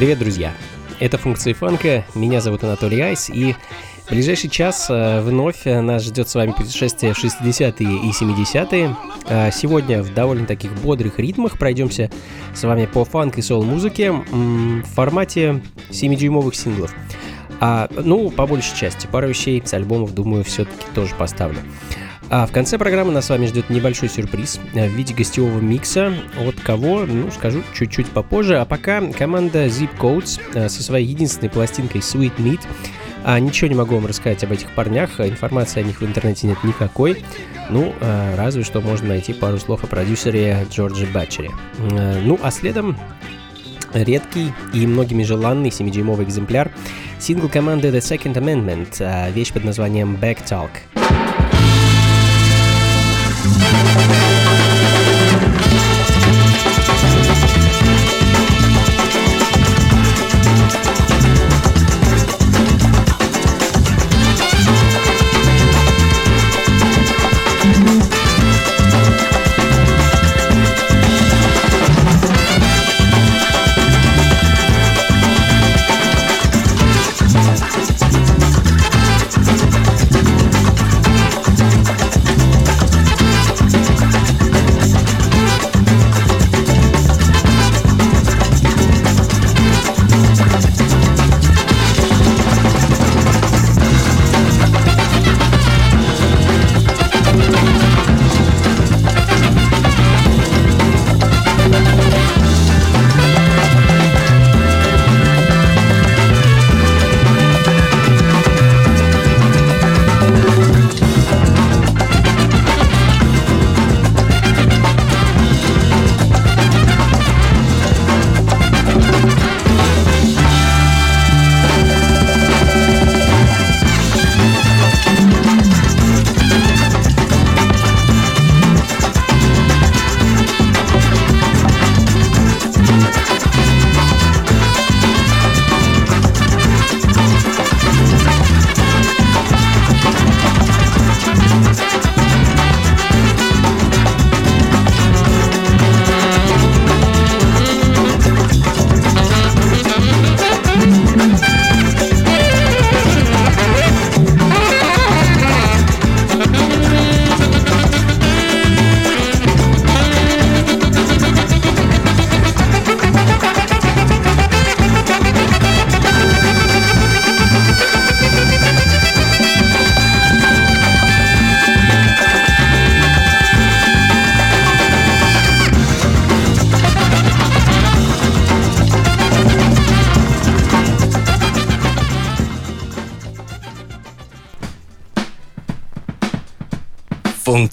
Привет, друзья! Это функции фанка. Меня зовут Анатолий Айс, и в ближайший час э, вновь нас ждет с вами путешествие в 60-е и 70-е. Э, сегодня в довольно таких бодрых ритмах пройдемся с вами по фанк и сол музыке в формате 7-дюймовых синглов. А, ну, по большей части. Пару вещей с альбомов, думаю, все-таки тоже поставлю. А в конце программы нас с вами ждет небольшой сюрприз э, в виде гостевого микса. От кого, ну, скажу чуть-чуть попозже. А пока команда Zip Codes э, со своей единственной пластинкой Sweet Meat. А ничего не могу вам рассказать об этих парнях, информации о них в интернете нет никакой. Ну, э, разве что можно найти пару слов о продюсере Джорджи Батчере. Ну, а следом редкий и многими желанный 7-дюймовый экземпляр сингл команды The Second Amendment, вещь под названием Back Talk.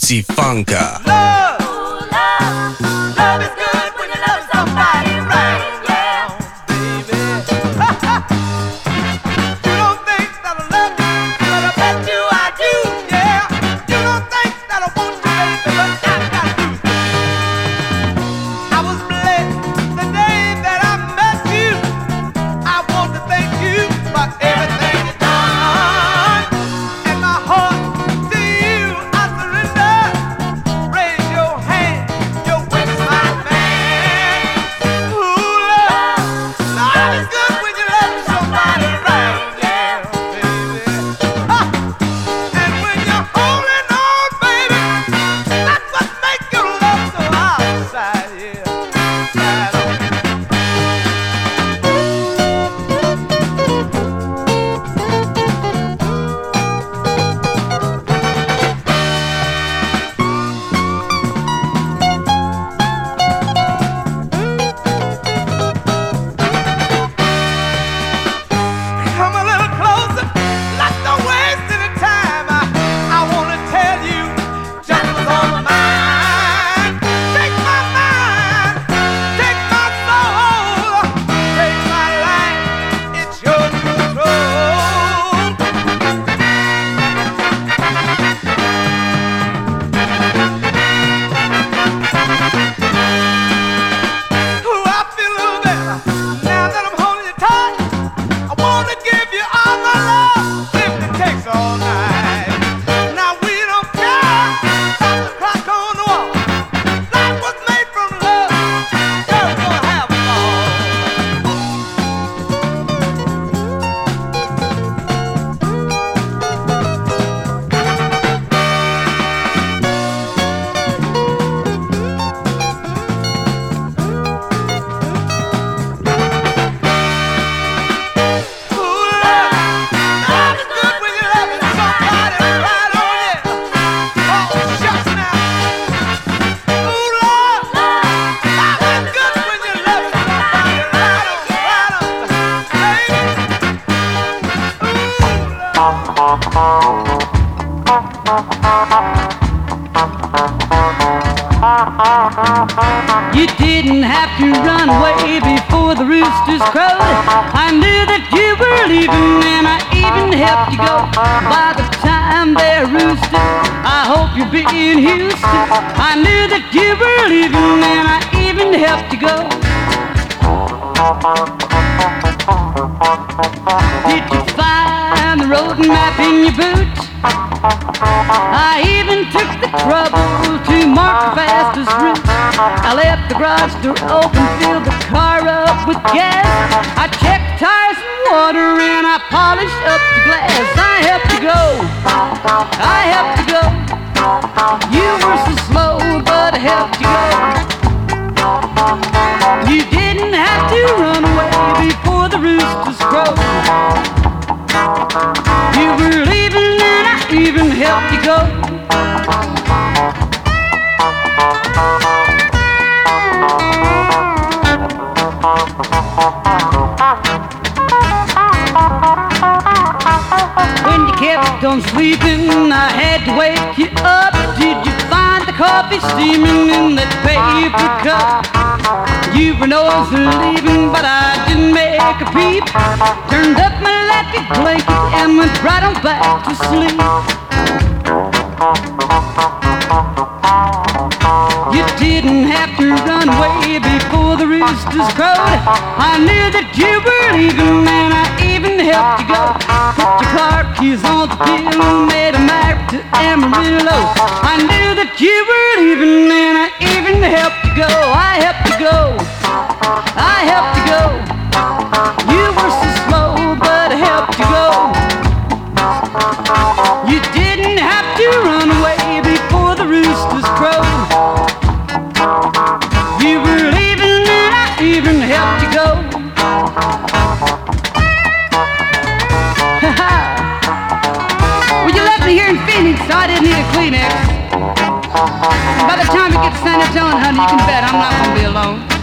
Funka. You didn't have to run away before the roosters crowed. I knew that you were leaving and I even helped you go. By the time they're roosted, I hope you'll be in Houston. I knew that you were leaving and I even helped you go. Did you find the road map in your boot? I even took the trouble to mark the fastest route. I left the garage door open, filled the car up with gas. I checked tires and water and I polished up the glass. I helped you go. I helped you go. You were so slow, but I helped you go. You didn't have to run away before the roosters crowed. Helped you go. When you kept on sleeping, I had to wake you up. Did you find the coffee steaming in that paper cup? You were nosing leaving, but I didn't make a peep. Turned up my electric blanket and went right on back to sleep. You didn't have to run away before the roosters crowed. I knew that you were leaving and I even helped you go. Put your car keys on the pillow, made a mark to Amarillo. I knew that you were leaving and I even helped you go. I helped you go. I helped you go. You were so slow, but I helped you go. You didn't honey, you can bet I'm not gonna be alone.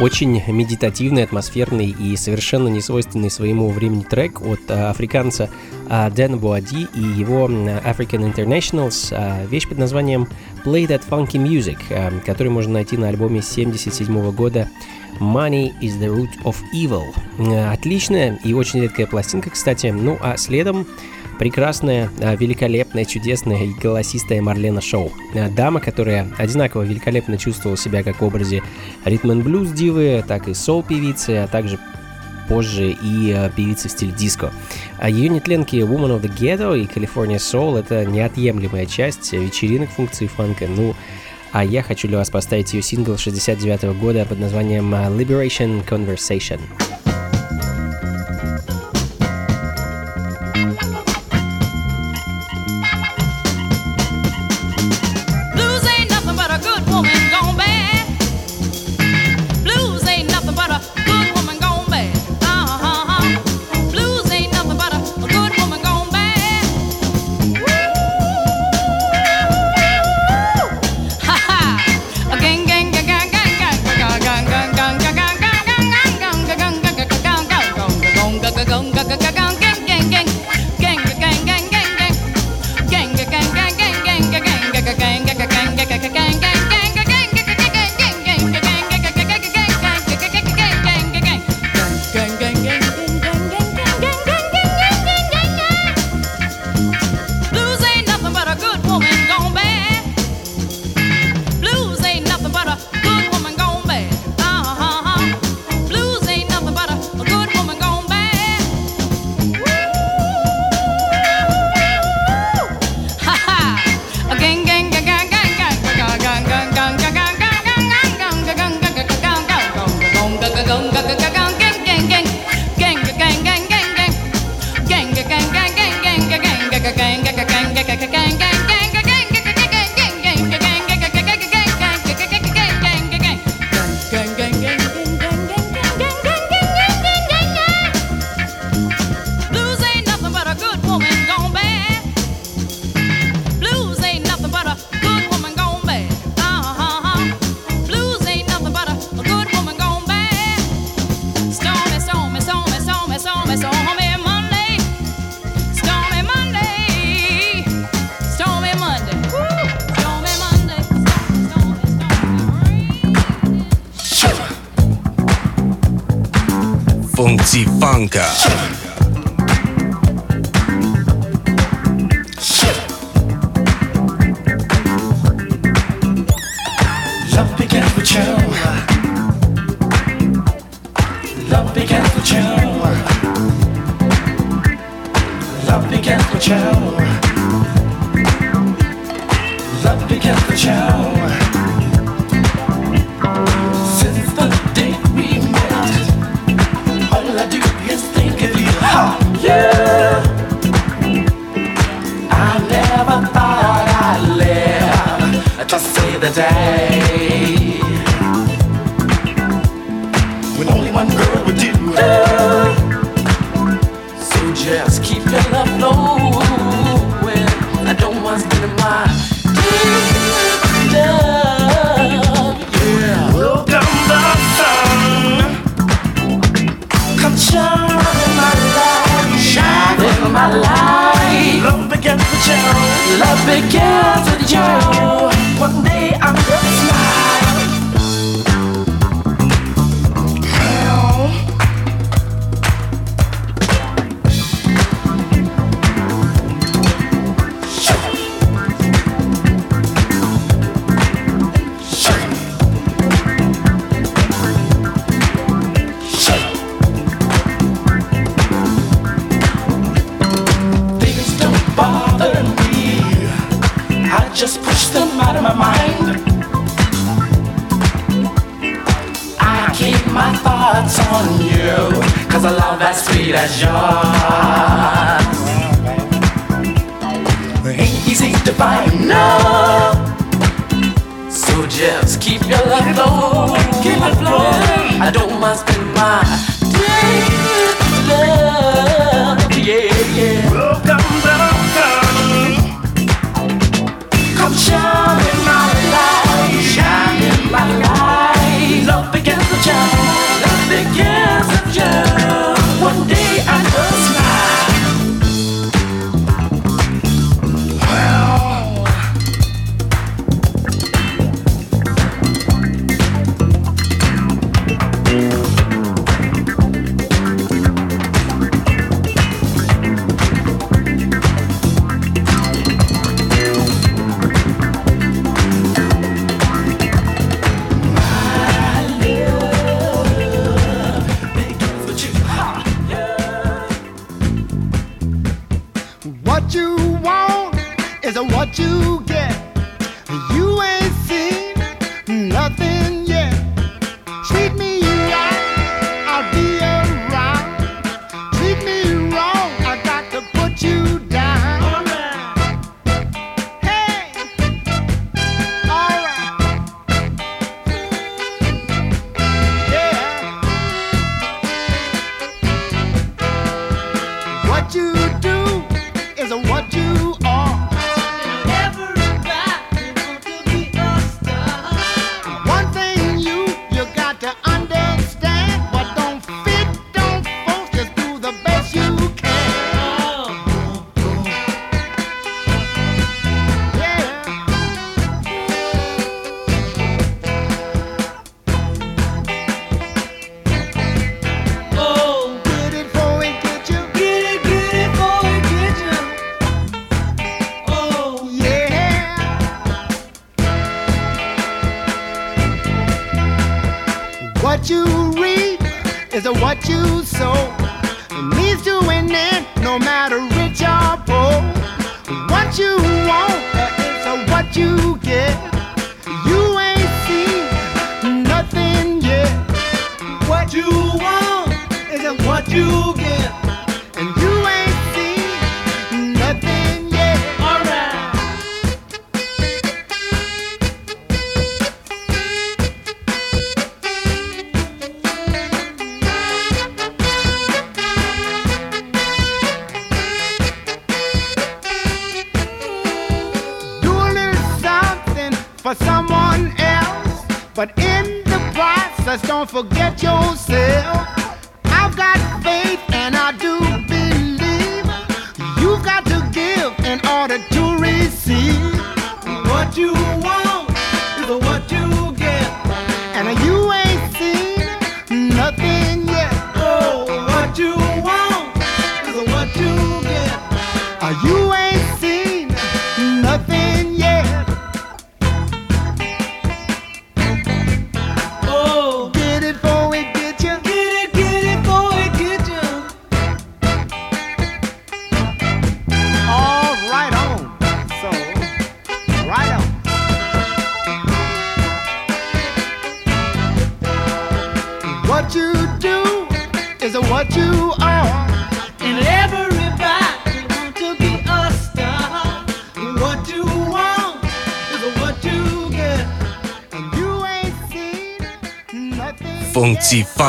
Очень медитативный, атмосферный и совершенно несвойственный своему времени трек от а, африканца а, Дэна Буади и его African Internationals, а, вещь под названием Play That Funky Music, который можно найти на альбоме 1977 года Money is the Root of Evil. Отличная и очень редкая пластинка, кстати. Ну а следом прекрасная, а, великолепная, чудесная и голосистая Марлена Шоу. А, дама, которая одинаково великолепно чувствовала себя как в образе ритм блюз дивы, так и сол певицы, а также позже и э, певицы в стиле диско. А ее нетленки Woman of the Ghetto и California Soul — это неотъемлемая часть вечеринок функции фанка. Ну, а я хочу для вас поставить ее сингл 69 -го года под названием Liberation Conversation. Funka. Shine So what you get. to receive what you want.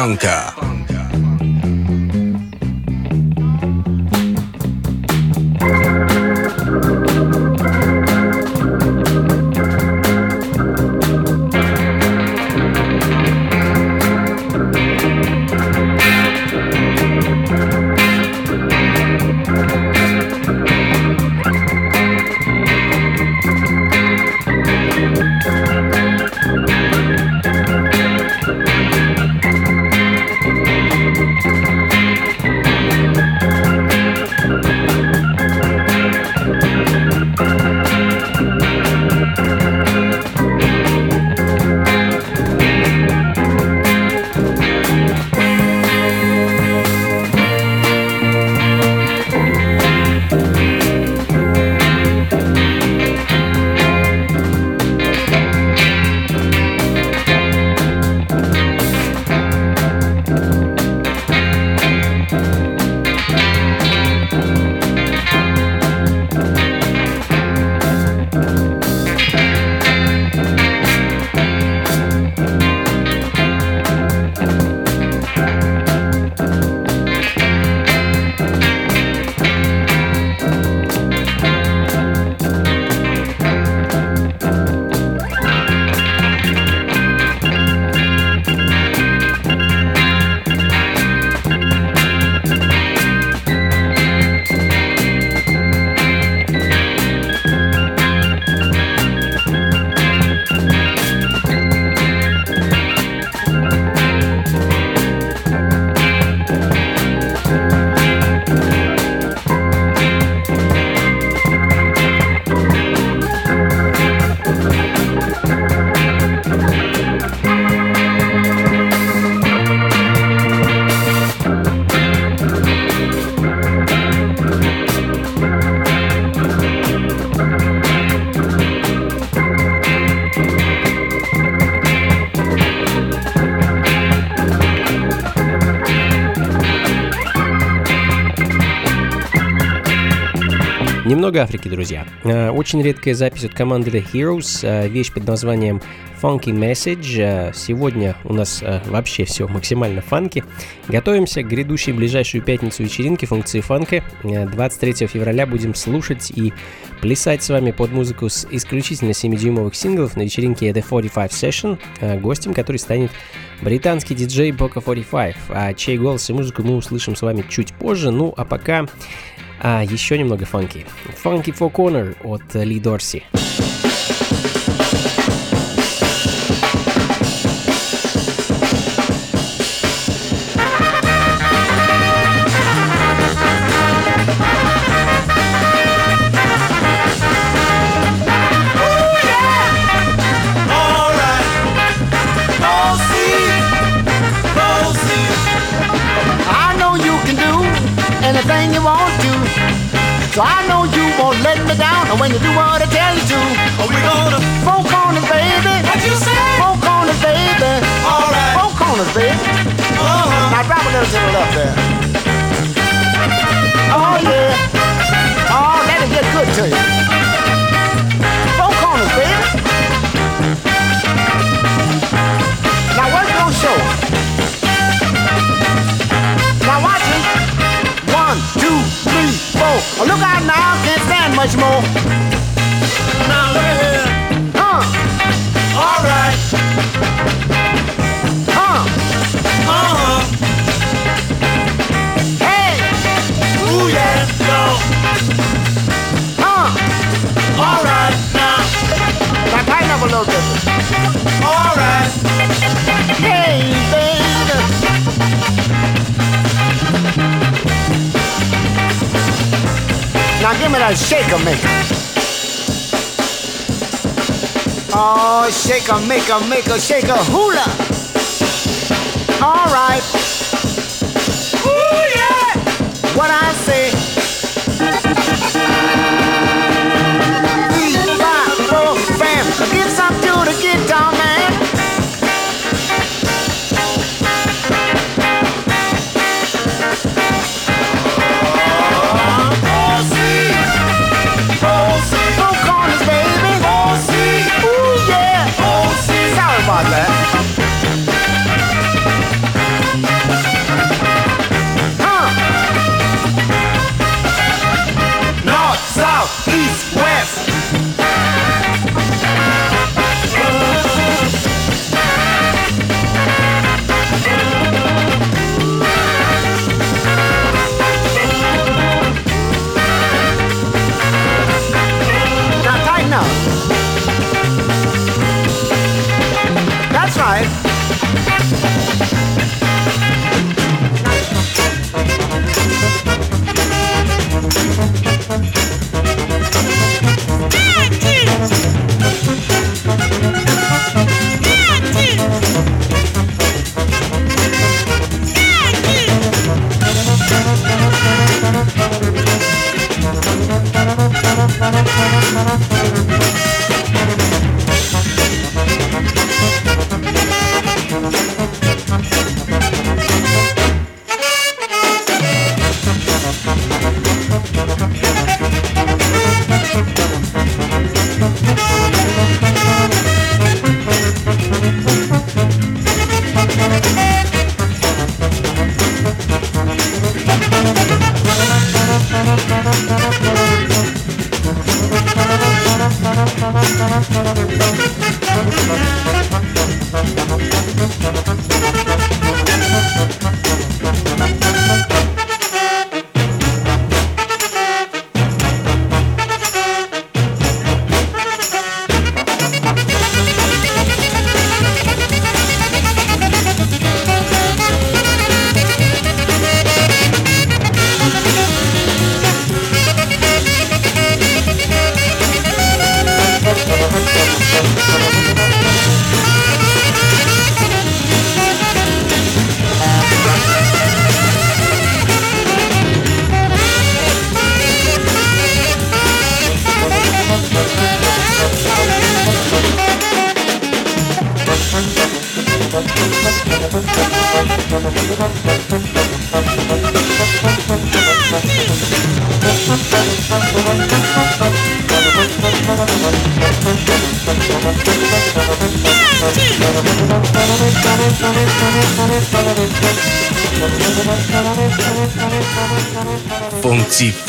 Branca. Немного Африки, друзья. Э, Очень редкая запись от команды The Heroes, э, вещь под названием Funky Message. Э, Сегодня у нас вообще все максимально фанки. Готовимся к грядущей ближайшую пятницу вечеринки функции фанка. Э, 23 февраля будем слушать и плясать с вами под музыку с исключительно 7-дюймовых синглов на вечеринке The 45 Session, гостем который станет британский диджей Boca 45, а чей голос и музыку мы услышим с вами чуть позже. Ну, а пока а, еще немного фанки. Funky Four Corner от Ли Дорси. Can't stand give me that shaker maker. Oh, shaker maker, maker, shaker, hula. All right. Ooh, yeah. What I say.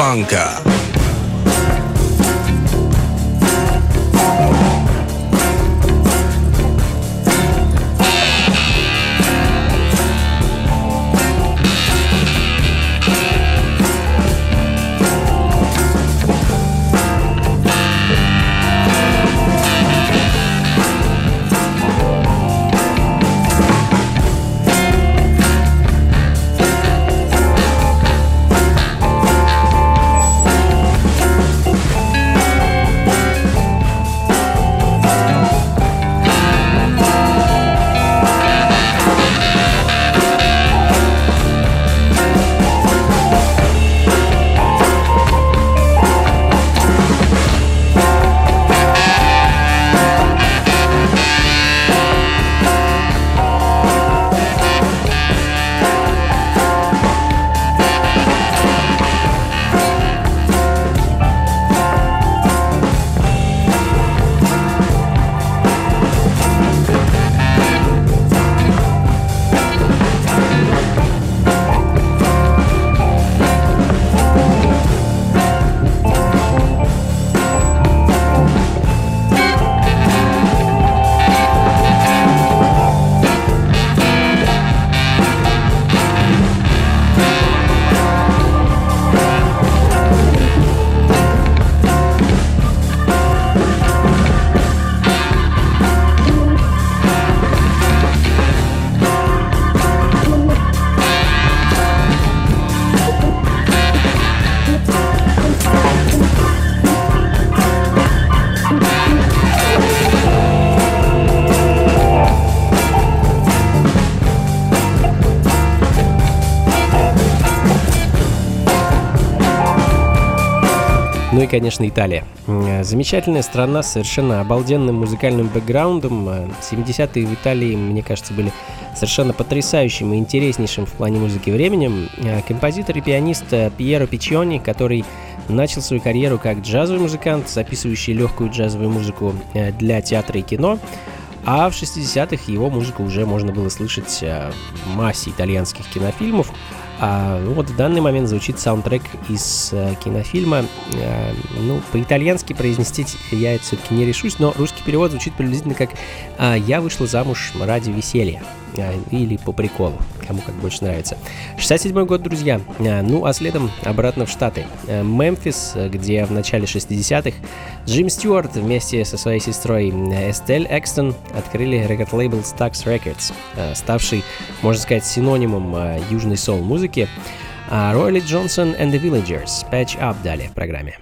Funky конечно, Италия. М, Замечательная страна с совершенно обалденным музыкальным бэкграундом. Э, 70-е в Италии, мне кажется, были совершенно потрясающим и интереснейшим в плане музыки временем. Э, Композитор и пианист э, Пьеро Пичони, который начал свою карьеру как джазовый музыкант, записывающий легкую джазовую музыку э, для театра и кино. А в 60-х его музыку уже можно было слышать э, в массе итальянских кинофильмов. А ну, вот в данный момент звучит саундтрек из э, кинофильма. Э, ну, по-итальянски произнести я это все-таки не решусь, но русский перевод звучит приблизительно как а, «Я вышла замуж ради веселья» э, или по приколу, кому как больше нравится. 67 год, друзья. Э, ну, а следом обратно в Штаты. Э, Мемфис, э, где в начале 60-х Джим Стюарт вместе со своей сестрой э, Эстель Экстон открыли рекорд-лейбл Stax Records, э, ставший, можно сказать, синонимом э, южной соул-музыки. А Ройли Джонсон and the Villagers Patch Up далее в программе.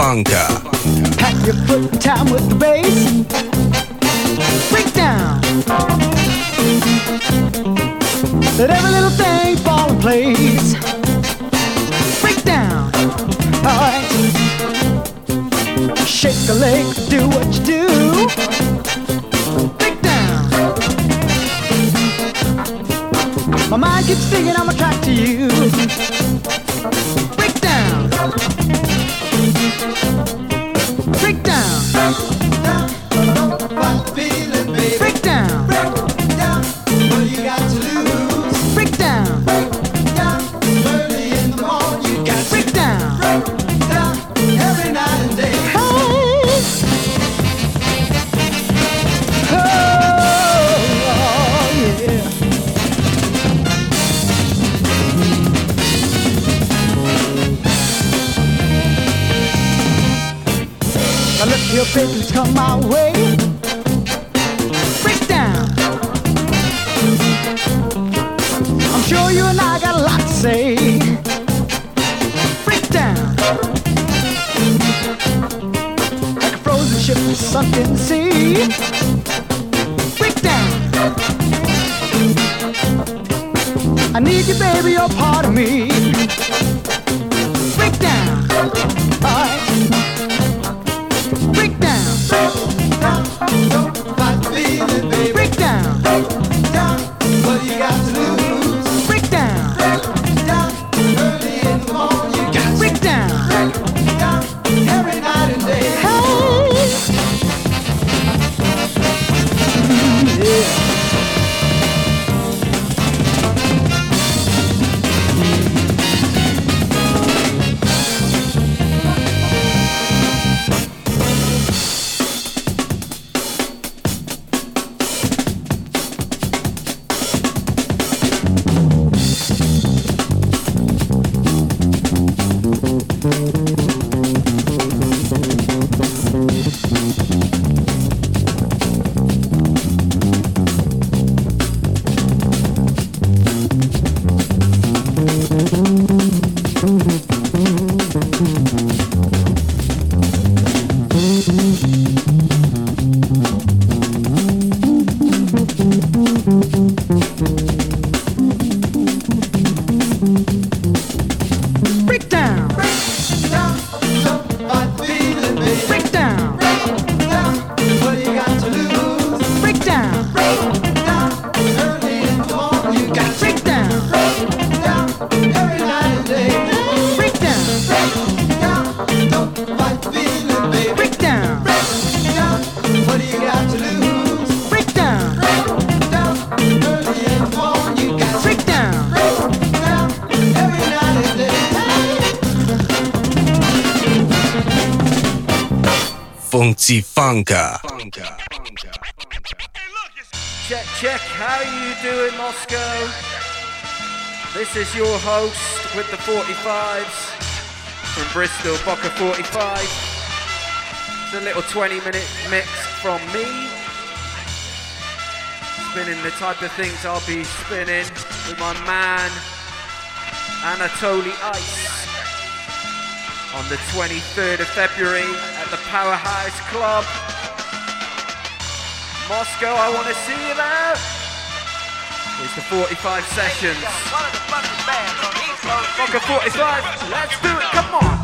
Funka. Pack your foot in time with the bass. Break down. Let every little thing fall in place. Break down. Alright. Shake a leg, do what you do. Break down. My mind keeps thinking I'm attracted to you. I need you, baby, you're part of me. Funka. Check, check, how you doing, Moscow? This is your host with the 45s from Bristol, Boca 45. It's a little 20 minute mix from me. Spinning the type of things I'll be spinning with my man Anatoly Ice on the 23rd of February at the Powerhouse Club. Moscow, I want to see you there. It's the 45 sessions. Boca 45, let's do it, come on.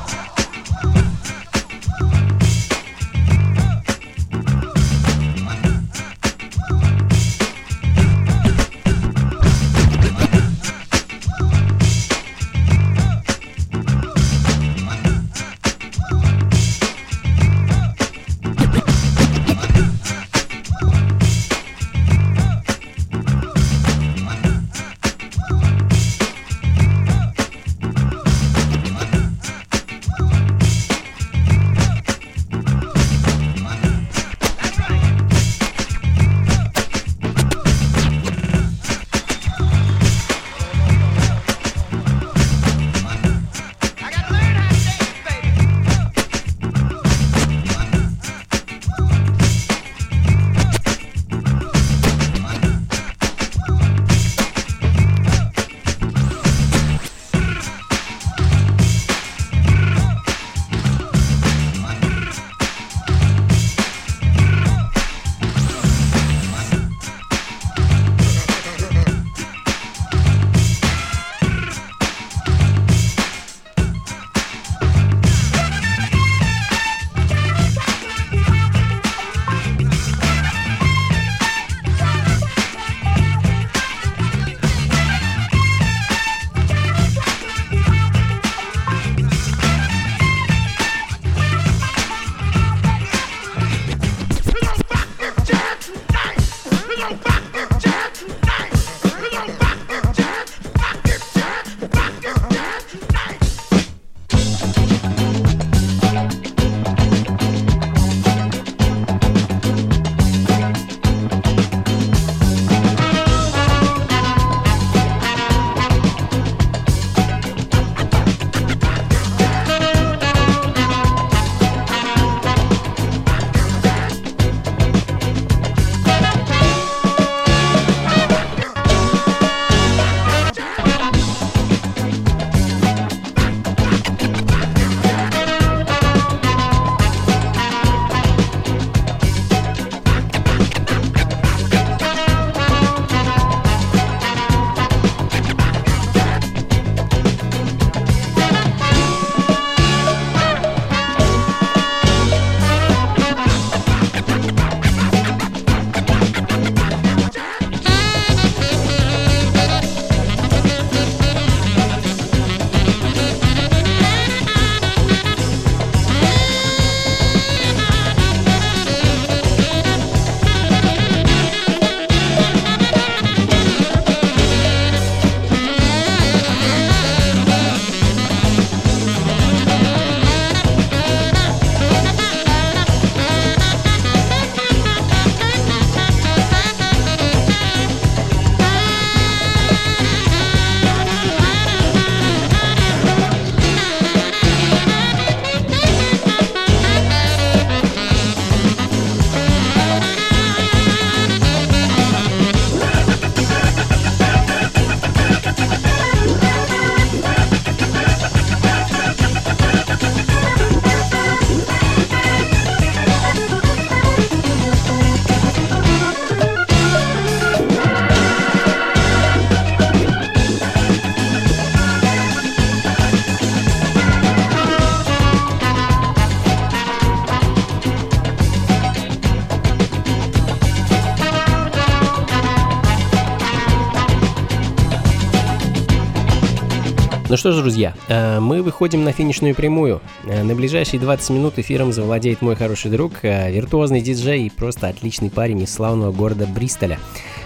Что ж, друзья, э, мы выходим на финишную прямую. Э, На ближайшие 20 минут эфиром завладеет мой хороший друг, э, виртуозный диджей и просто отличный парень из славного города Бристоля.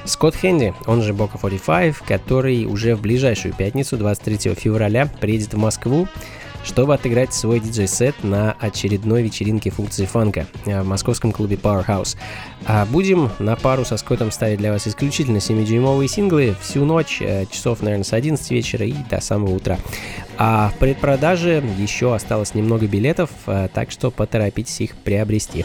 Скотт Хенди, он же Бока 45, который уже в ближайшую пятницу, 23 февраля, приедет в Москву, чтобы отыграть свой диджей-сет на очередной вечеринке функции фанка э, в московском клубе Powerhouse. А будем на пару со Скоттом ставить для вас исключительно 7-дюймовые синглы всю ночь, э, часов, наверное, с 11 вечера и до самого утра. А в предпродаже еще осталось немного билетов, э, так что поторопитесь их приобрести.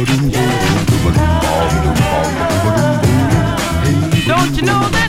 Don't you know that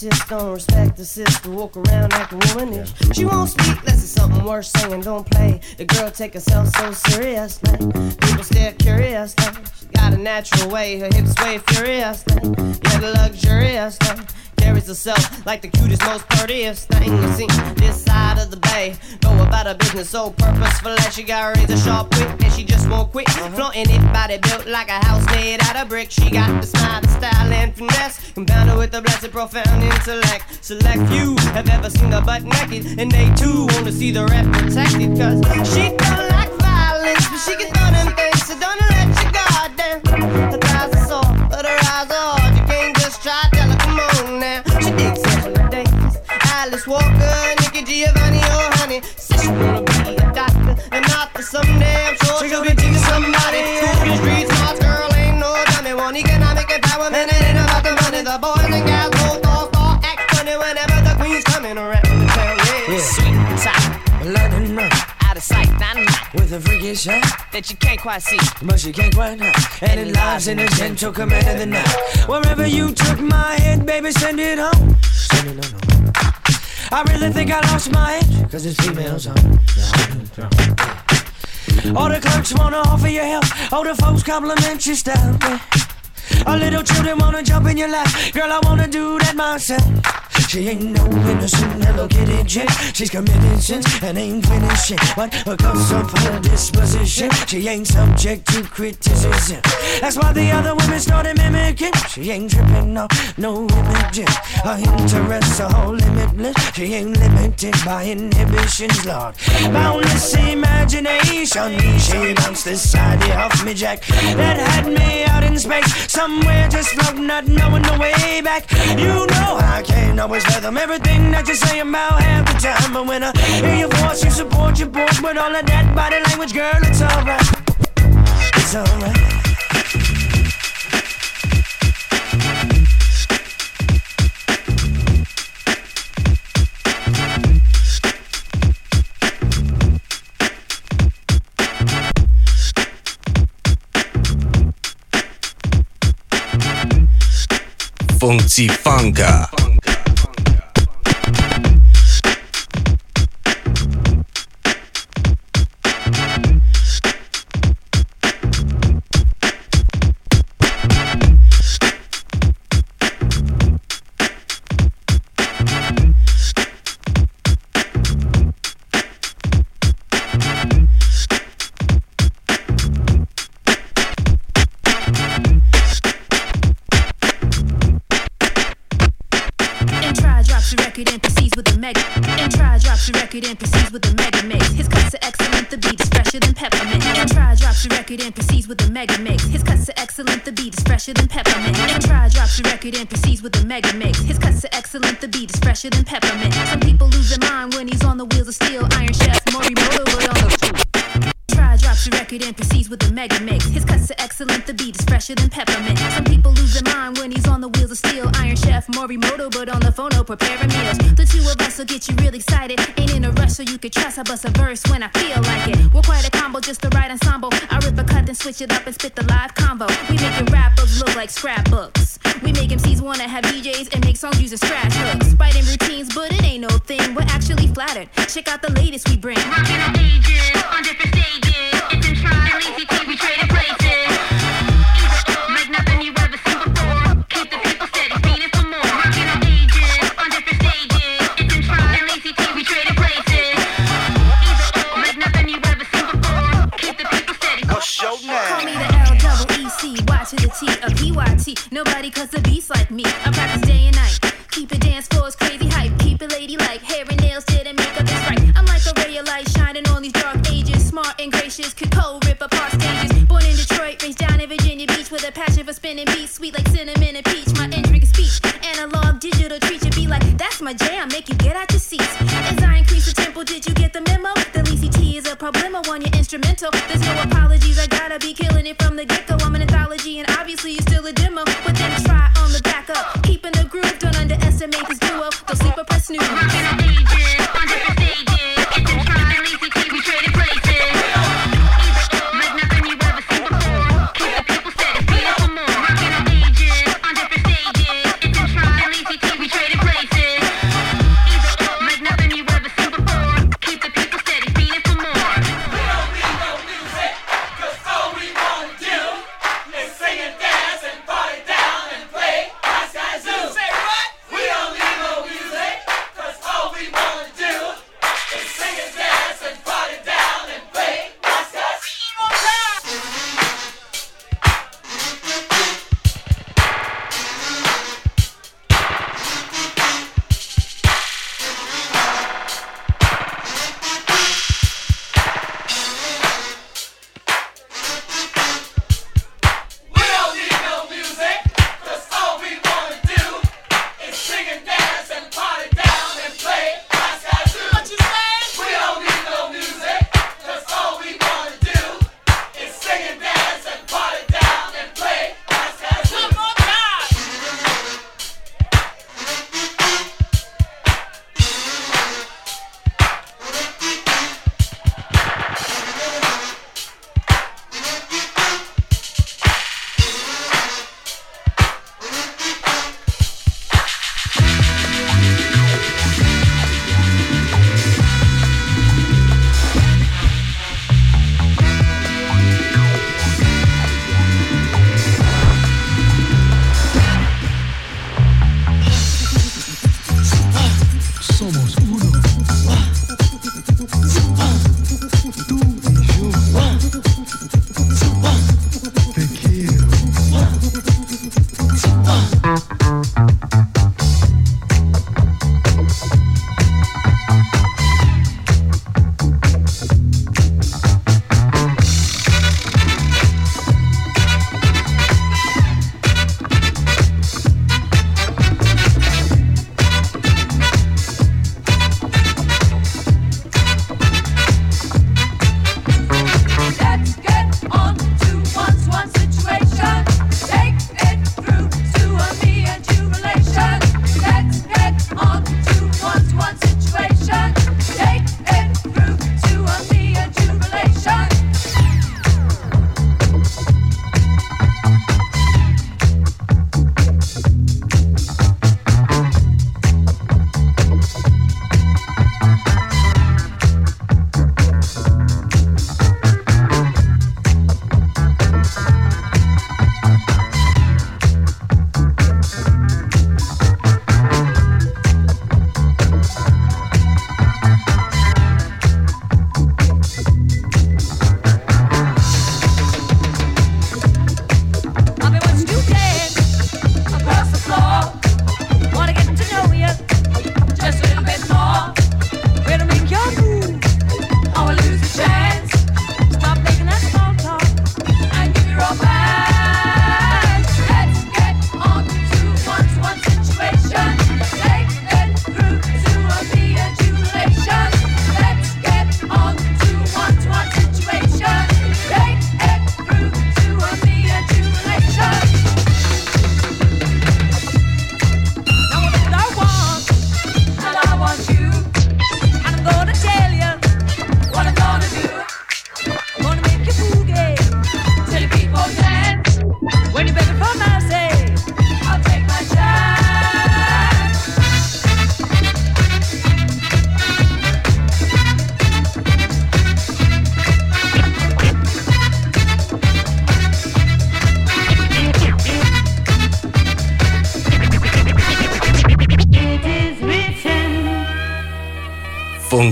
sister, don't respect the sister. walk around like a womanish. She won't speak unless it's something worth saying, don't play. The girl take herself so seriously. Natural way, her hips sway furiously. The luxuriously. Carries herself like the cutest, most prettiest thing you seen this side of the bay. Go about her business so purposeful that she got razor sharp wit and she just won't quit. Uh-huh. Flaunting it, body built like a house made out of brick. She got the smile, the style, and finesse. Compounded with a blessed, profound intellect. Select few have ever seen her butt naked, and they too wanna see the rep protected. Cause she don't like violence, but she can throw them things, so don't eyes hard. You can't just try, tell her, come on now. She digs Angela Davis, Alice Walker, Nikki Giovanni, or honey. Says she wanna be a doctor, and author someday. With a freaky shot, that you can't quite see. but you can't quite hide. And it lies in a gentle command of the night. Wherever you took my head, baby, send it home. Send it on home. I really think I lost my edge, cause it's females on. All the clerks wanna offer you help, all the folks compliment your style. Yeah. All little children wanna jump in your lap, girl, I wanna do that myself. She ain't no innocent Hello Kitty chick. She's committed sins and ain't finished yet. But because of her disposition, she ain't subject to criticism. That's why the other women started mimicking. She ain't tripping off no images. Her interests are all limitless. She ain't limited by inhibitions, Lord. Boundless imagination. She bounced this idea off me, Jack. That had me out in space. Somewhere just floating, not knowing the way back. You know I can't always always let them. Everything that you say, I'm out half the time. But when I hear your voice, you support your boys. with all of that body language, girl. It's alright. It's alright. Funky Funka. Fresher than peppermint. Some people lose their mind when he's on the wheels of steel. Iron Chef, Morimoto, but on the Try drops a record and proceeds with a mega mix. His cuts are excellent, the beat is fresher than peppermint. Some people lose their mind when he's on the wheels of steel. Iron Chef, Morimoto, but on the phone, oh, preparing meals. The two of us will get you real excited. Ain't in a rush, so you can trust I bust a verse when I feel like it. We're quite a combo, just the right ensemble. I rip a cut, then switch it up and spit the live combo. We making rappers look like scrapbooks. We make MCs wanna have DJs and make songs using scratch hooks. Actually. Check out the latest we bring. Rocking on ages, on different stages. It's in try, lazy T, we trading places. Either or, like nothing you ever seen before. Keep the people steady, feeding for more. Rocking on ages, on different stages. It's in try, lazy T, we trading places. Either or, like nothing you ever seen before. Keep the people steady. Call me the L double E C Y to the T a P Y T. Nobody cuts the beats like me. I practice day and night. Keep it dance floors crazy hype. Keep it lady like hair and nails did and Smart could cold rip apart stages. Born in Detroit, raised down in Virginia Beach with a passion for spinning beats, sweet like cinnamon and peach. My intrigue is speech, analog, digital treat you be like that's my jam. Make you get out your seats. As I increase the tempo, did you get the memo? The Lisi T is a problemo on your instrumental. There's no apologies, I gotta be killing it from the get go. I'm an anthology, and obviously you're still a demo. But then try on the backup, keeping the groove. Don't underestimate this duo. Don't sleep or press snooze.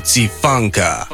Patsy Funka.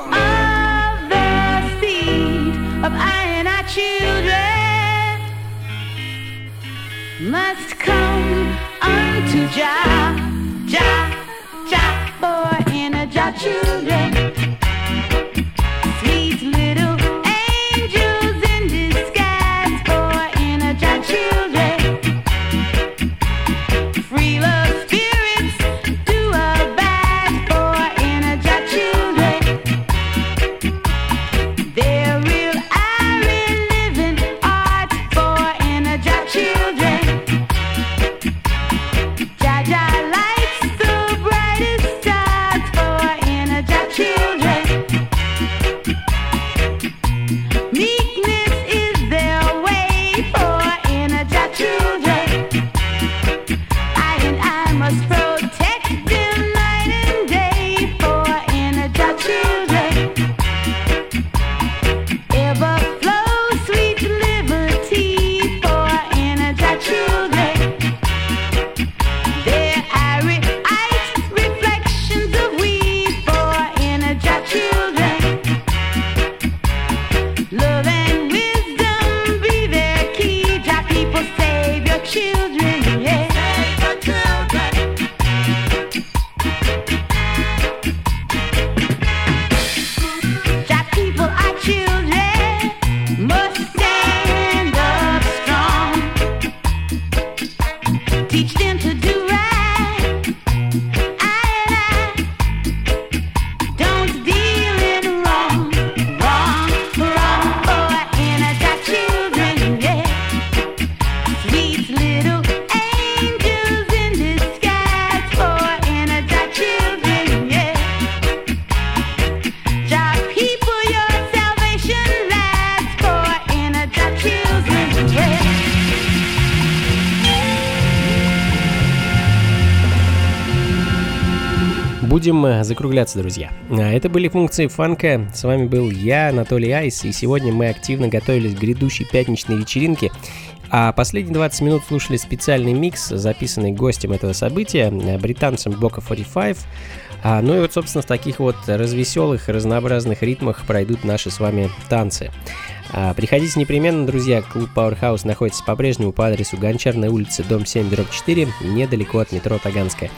Закругляться, друзья. А, Это были функции фанка. С вами был я, Анатолий Айс, и сегодня мы активно готовились к грядущей пятничной вечеринке. А последние 20 минут слушали специальный микс, записанный гостем этого события, э, британцем Бока 45. А, ну и вот, собственно, в таких вот развеселых, разнообразных ритмах пройдут наши с вами танцы. А, Приходите непременно, друзья. Клуб Powerhouse находится по-прежнему по адресу Гончарной улицы, дом 7, дробь 4, недалеко от метро Таганская.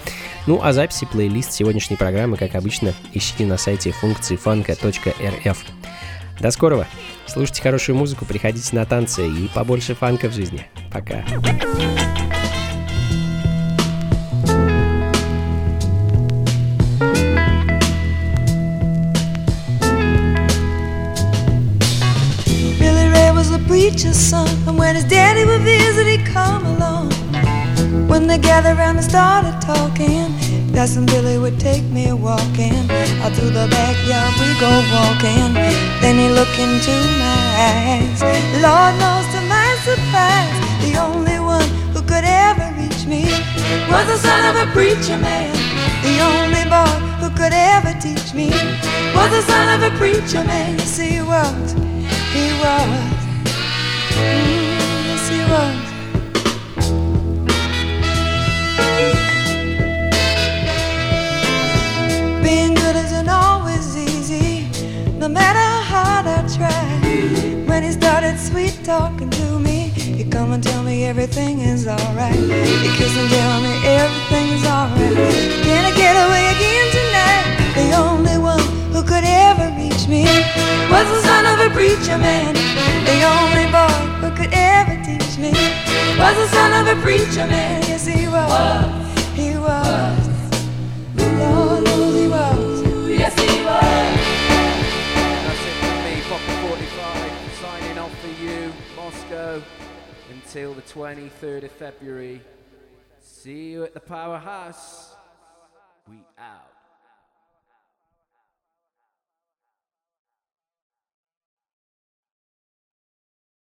Ну а записи, плейлист сегодняшней программы, как обычно, ищите на сайте функции фанка.рф. До скорого! Слушайте хорошую музыку, приходите на танцы и побольше фанка в жизни. Пока! Preacher's son, and when his daddy would visit, he'd come along. Gathered around and started talking, when Billy would take me walking. Out through the backyard we go walking. Then he looked into my eyes. Lord knows to my surprise, the only one who could ever reach me was the son of a preacher man. The only boy who could ever teach me was the son of a preacher man. Yes, he was. He was. Mm, matter how I try. When he started sweet talking to me, he come and tell me everything is alright. He kiss and tell me everything is alright. Can I get away again tonight? The only one who could ever reach me was the son of a preacher man. The only boy who could ever teach me was the son of a preacher man. Yes, he was. 45, signing off for you, Moscow, until the 23rd of February. See you at the Powerhouse. We out.